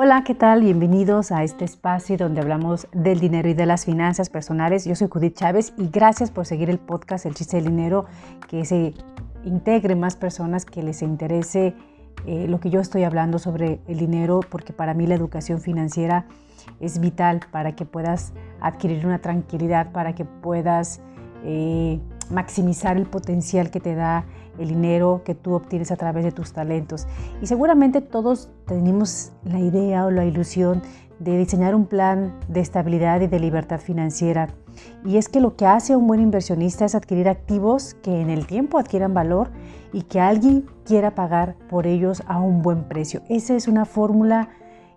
Hola, ¿qué tal? Bienvenidos a este espacio donde hablamos del dinero y de las finanzas personales. Yo soy Judith Chávez y gracias por seguir el podcast El chiste del dinero, que se integre más personas que les interese eh, lo que yo estoy hablando sobre el dinero, porque para mí la educación financiera es vital para que puedas adquirir una tranquilidad, para que puedas eh, maximizar el potencial que te da el dinero que tú obtienes a través de tus talentos. Y seguramente todos tenemos la idea o la ilusión de diseñar un plan de estabilidad y de libertad financiera. Y es que lo que hace un buen inversionista es adquirir activos que en el tiempo adquieran valor y que alguien quiera pagar por ellos a un buen precio. Esa es una fórmula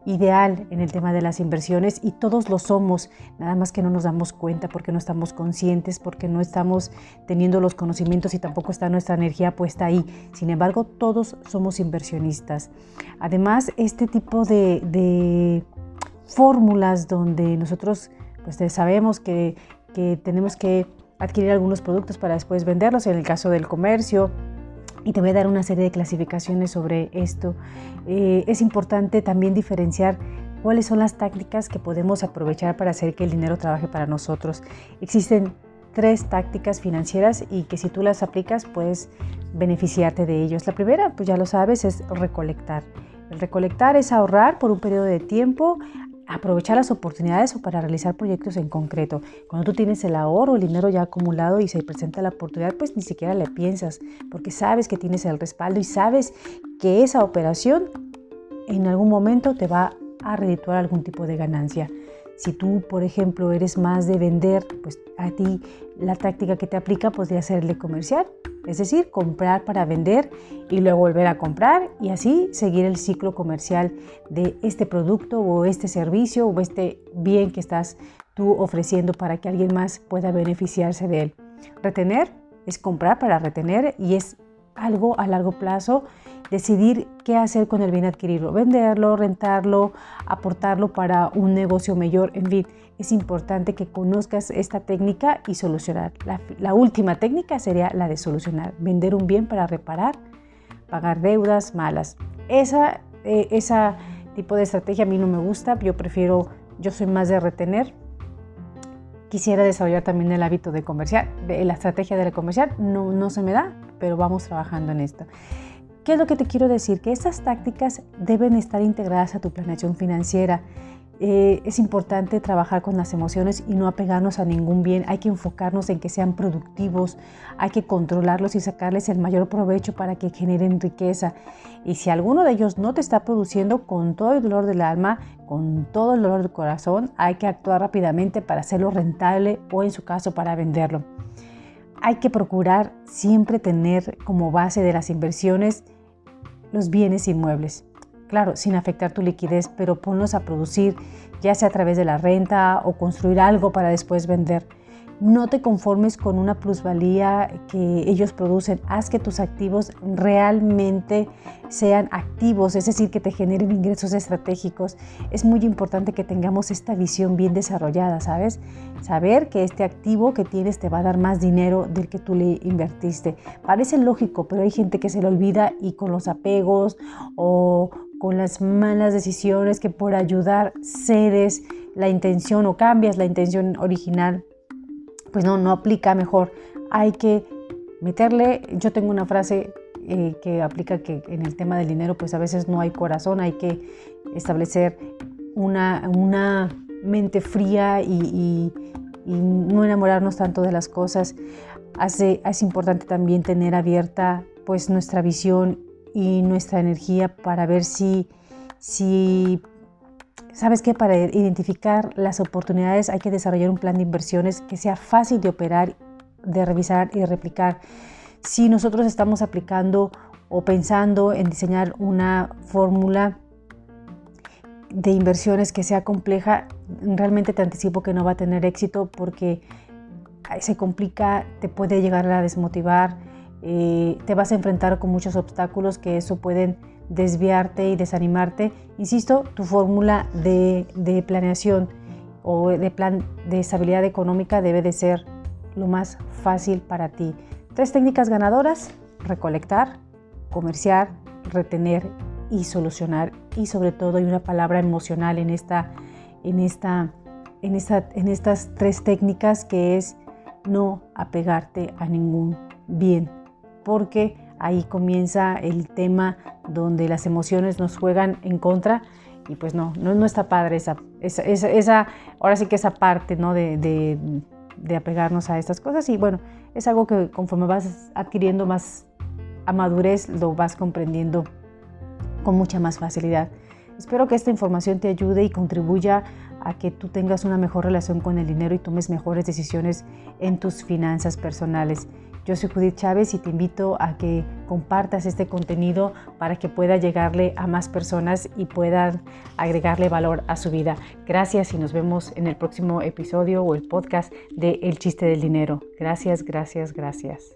ideal en el tema de las inversiones y todos lo somos, nada más que no nos damos cuenta porque no estamos conscientes, porque no estamos teniendo los conocimientos y tampoco está nuestra energía puesta ahí. Sin embargo, todos somos inversionistas. Además, este tipo de, fórmulas donde nosotros pues, sabemos que, que tenemos que adquirir algunos productos para después venderlos, en el caso del comercio, y te voy a dar una serie de clasificaciones sobre esto. Eh, es importante también diferenciar cuáles son las tácticas que podemos aprovechar para hacer que el dinero trabaje para nosotros. Existen tres tácticas financieras y que si tú las aplicas puedes beneficiarte de ellos. La primera, pues ya lo sabes, es recolectar. El recolectar es ahorrar por un periodo de tiempo aprovechar las oportunidades o para realizar proyectos en concreto. Cuando tú tienes el ahorro, el dinero ya acumulado y se presenta la oportunidad, pues ni siquiera le piensas, porque sabes que tienes el respaldo y sabes que esa operación en algún momento te va a redituar algún tipo de ganancia. Si tú, por ejemplo, eres más de vender, pues a ti la táctica que te aplica podría ser el comercial, es decir, comprar para vender y luego volver a comprar y así seguir el ciclo comercial de este producto o este servicio o este bien que estás tú ofreciendo para que alguien más pueda beneficiarse de él. Retener es comprar para retener y es algo a largo plazo, decidir qué hacer con el bien adquirido, venderlo, rentarlo, aportarlo para un negocio mayor, en fin, es importante que conozcas esta técnica y solucionar. La, última técnica sería la de solucionar, vender un bien para reparar, pagar deudas malas. Esa, eh, tipo de estrategia a mí no me gusta, yo prefiero, yo soy más de retener, quisiera desarrollar también el hábito de comercial, de la estrategia de comercial, no, no se me da, pero vamos trabajando en esto. ¿Qué es lo que te quiero decir? Que estas tácticas deben estar integradas a tu planeación financiera. Eh, es importante trabajar con las emociones y no apegarnos a ningún bien. Hay que enfocarnos en que sean productivos, hay que controlarlos y sacarles el mayor provecho para que generen riqueza. Y si alguno de ellos no te está produciendo con todo el dolor del alma, con todo el dolor del corazón, hay que actuar rápidamente para hacerlo rentable o en su caso para venderlo hay que procurar siempre tener como base de las inversiones los bienes inmuebles. Claro, sin afectar tu liquidez, pero ponlos a producir, ya sea a través de la renta o construir algo para después vender. No te conformes con una plusvalía que ellos producen. Haz que tus activos realmente sean activos, es decir, que te generen ingresos estratégicos. Es muy importante que tengamos esta visión bien desarrollada, ¿sabes? Saber que este activo que tienes te va a dar más dinero del que tú le invertiste. Parece lógico, pero hay gente que se le olvida y con los apegos o con las malas decisiones que por ayudar cedes la intención o cambias la intención original pues no, no aplica mejor. Hay que meterle, yo tengo una frase eh, que aplica que en el tema del dinero pues a veces no hay corazón, hay que establecer una, una mente fría y, no enamorarnos tanto de las cosas. Hace, es importante también tener abierta pues nuestra visión y nuestra energía para ver si, si ¿Sabes qué? Para identificar las oportunidades hay que desarrollar un plan de inversiones que sea fácil de operar, de revisar y de replicar. Si nosotros estamos aplicando o pensando en diseñar una fórmula de inversiones que sea compleja, realmente te anticipo que no va a tener éxito porque se complica, te puede llegar a desmotivar, eh, te vas a enfrentar con muchos obstáculos que eso pueden desviarte y desanimarte. Insisto, tu fórmula de, de planeación o de plan de estabilidad económica debe de ser lo más fácil para ti. Tres técnicas ganadoras, recolectar, comerciar, retener y solucionar. Y sobre todo hay una palabra emocional en, esta, en, esta, en, esta, en estas tres técnicas que es no apegarte a ningún bien, porque ahí comienza el tema donde las emociones nos juegan en contra y pues no, no, está padre esa, esa, esa, ahora sí que esa parte ¿no? de, de, de, apegarnos a estas cosas y bueno, es algo que conforme vas adquiriendo más a madurez lo vas comprendiendo con mucha más facilidad. Espero que esta información te ayude y contribuya a que tú tengas una mejor relación con el dinero y tomes mejores decisiones en tus finanzas personales. Yo soy Judith Chávez y te invito a que compartas este contenido para que pueda llegarle a más personas y puedan agregarle valor a su vida. Gracias y nos vemos en el próximo episodio o el podcast de El chiste del dinero. Gracias, gracias, gracias.